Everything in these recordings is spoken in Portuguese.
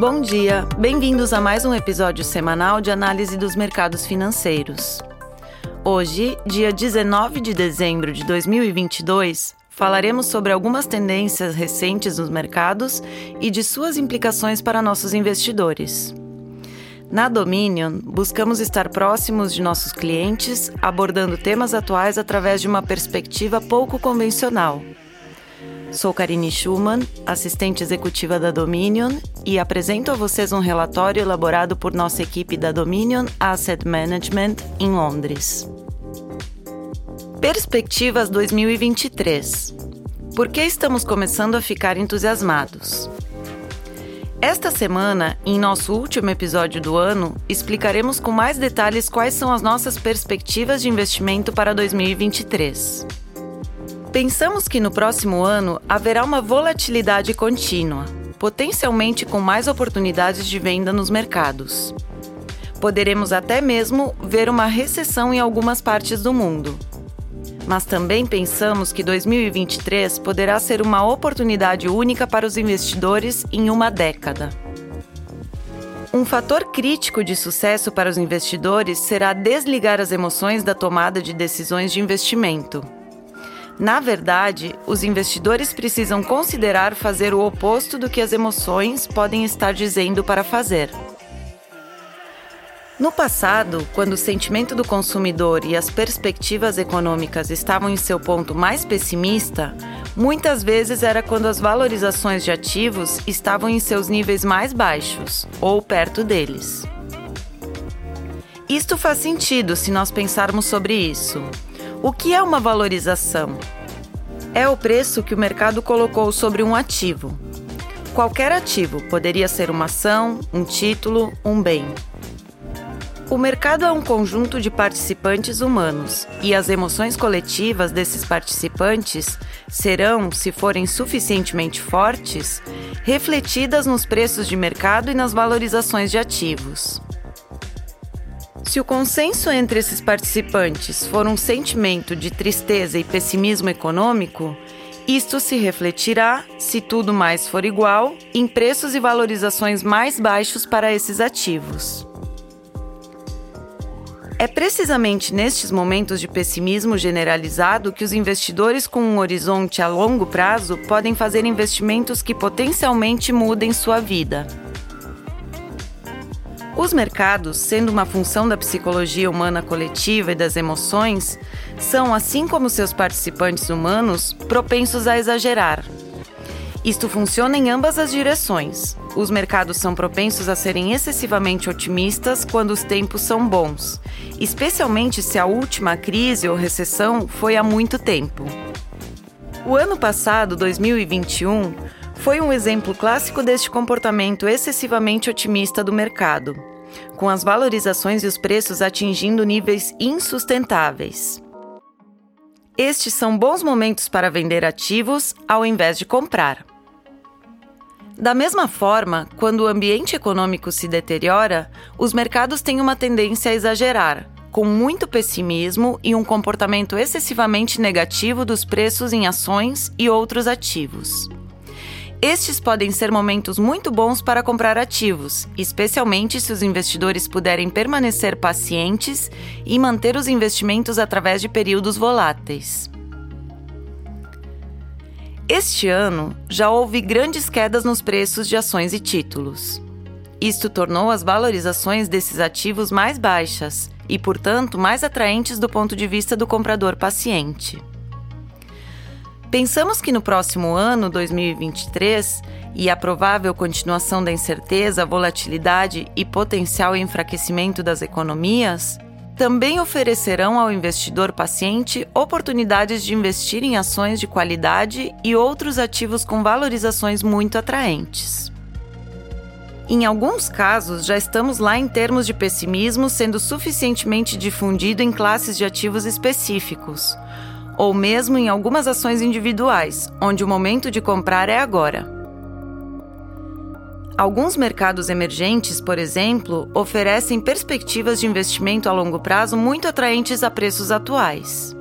Bom dia, bem-vindos a mais um episódio semanal de análise dos mercados financeiros. Hoje, dia 19 de dezembro de 2022, falaremos sobre algumas tendências recentes nos mercados e de suas implicações para nossos investidores. Na Dominion, buscamos estar próximos de nossos clientes, abordando temas atuais através de uma perspectiva pouco convencional. Sou Karine Schumann, assistente executiva da Dominion, e apresento a vocês um relatório elaborado por nossa equipe da Dominion Asset Management em Londres. Perspectivas 2023. Por que estamos começando a ficar entusiasmados? Esta semana, em nosso último episódio do ano, explicaremos com mais detalhes quais são as nossas perspectivas de investimento para 2023. Pensamos que no próximo ano haverá uma volatilidade contínua, potencialmente com mais oportunidades de venda nos mercados. Poderemos até mesmo ver uma recessão em algumas partes do mundo mas também pensamos que 2023 poderá ser uma oportunidade única para os investidores em uma década. Um fator crítico de sucesso para os investidores será desligar as emoções da tomada de decisões de investimento. Na verdade, os investidores precisam considerar fazer o oposto do que as emoções podem estar dizendo para fazer. No passado, quando o sentimento do consumidor e as perspectivas econômicas estavam em seu ponto mais pessimista, muitas vezes era quando as valorizações de ativos estavam em seus níveis mais baixos ou perto deles. Isto faz sentido se nós pensarmos sobre isso. O que é uma valorização? É o preço que o mercado colocou sobre um ativo. Qualquer ativo poderia ser uma ação, um título, um bem. O mercado é um conjunto de participantes humanos e as emoções coletivas desses participantes serão, se forem suficientemente fortes, refletidas nos preços de mercado e nas valorizações de ativos. Se o consenso entre esses participantes for um sentimento de tristeza e pessimismo econômico, isto se refletirá, se tudo mais for igual, em preços e valorizações mais baixos para esses ativos. É precisamente nestes momentos de pessimismo generalizado que os investidores com um horizonte a longo prazo podem fazer investimentos que potencialmente mudem sua vida. Os mercados, sendo uma função da psicologia humana coletiva e das emoções, são, assim como seus participantes humanos, propensos a exagerar, isto funciona em ambas as direções. Os mercados são propensos a serem excessivamente otimistas quando os tempos são bons, especialmente se a última crise ou recessão foi há muito tempo. O ano passado, 2021, foi um exemplo clássico deste comportamento excessivamente otimista do mercado, com as valorizações e os preços atingindo níveis insustentáveis. Estes são bons momentos para vender ativos ao invés de comprar. Da mesma forma, quando o ambiente econômico se deteriora, os mercados têm uma tendência a exagerar, com muito pessimismo e um comportamento excessivamente negativo dos preços em ações e outros ativos. Estes podem ser momentos muito bons para comprar ativos, especialmente se os investidores puderem permanecer pacientes e manter os investimentos através de períodos voláteis. Este ano, já houve grandes quedas nos preços de ações e títulos. Isto tornou as valorizações desses ativos mais baixas e, portanto, mais atraentes do ponto de vista do comprador paciente. Pensamos que no próximo ano, 2023, e a provável continuação da incerteza, volatilidade e potencial enfraquecimento das economias, também oferecerão ao investidor paciente oportunidades de investir em ações de qualidade e outros ativos com valorizações muito atraentes. Em alguns casos, já estamos lá em termos de pessimismo sendo suficientemente difundido em classes de ativos específicos, ou mesmo em algumas ações individuais, onde o momento de comprar é agora. Alguns mercados emergentes, por exemplo, oferecem perspectivas de investimento a longo prazo muito atraentes a preços atuais.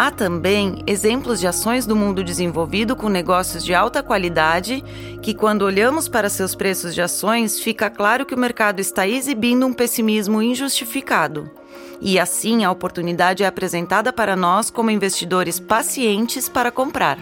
Há também exemplos de ações do mundo desenvolvido com negócios de alta qualidade que, quando olhamos para seus preços de ações, fica claro que o mercado está exibindo um pessimismo injustificado. E assim a oportunidade é apresentada para nós como investidores pacientes para comprar.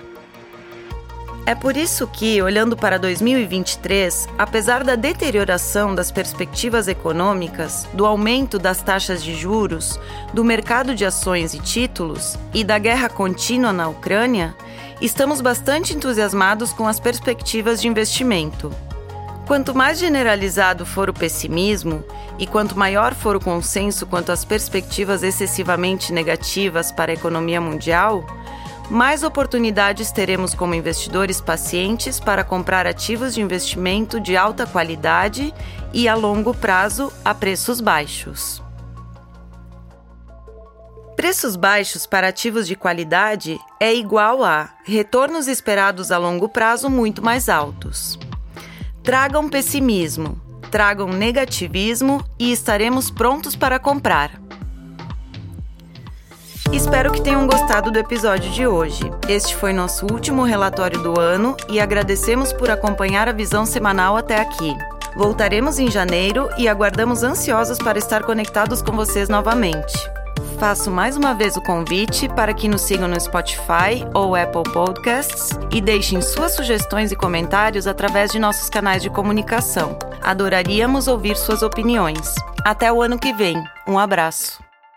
É por isso que, olhando para 2023, apesar da deterioração das perspectivas econômicas, do aumento das taxas de juros, do mercado de ações e títulos e da guerra contínua na Ucrânia, estamos bastante entusiasmados com as perspectivas de investimento. Quanto mais generalizado for o pessimismo e quanto maior for o consenso quanto às perspectivas excessivamente negativas para a economia mundial, mais oportunidades teremos como investidores pacientes para comprar ativos de investimento de alta qualidade e a longo prazo a preços baixos. Preços baixos para ativos de qualidade é igual a retornos esperados a longo prazo muito mais altos. Tragam pessimismo, tragam negativismo e estaremos prontos para comprar. Espero que tenham gostado do episódio de hoje. Este foi nosso último relatório do ano e agradecemos por acompanhar a visão semanal até aqui. Voltaremos em janeiro e aguardamos ansiosos para estar conectados com vocês novamente. Faço mais uma vez o convite para que nos sigam no Spotify ou Apple Podcasts e deixem suas sugestões e comentários através de nossos canais de comunicação. Adoraríamos ouvir suas opiniões. Até o ano que vem. Um abraço.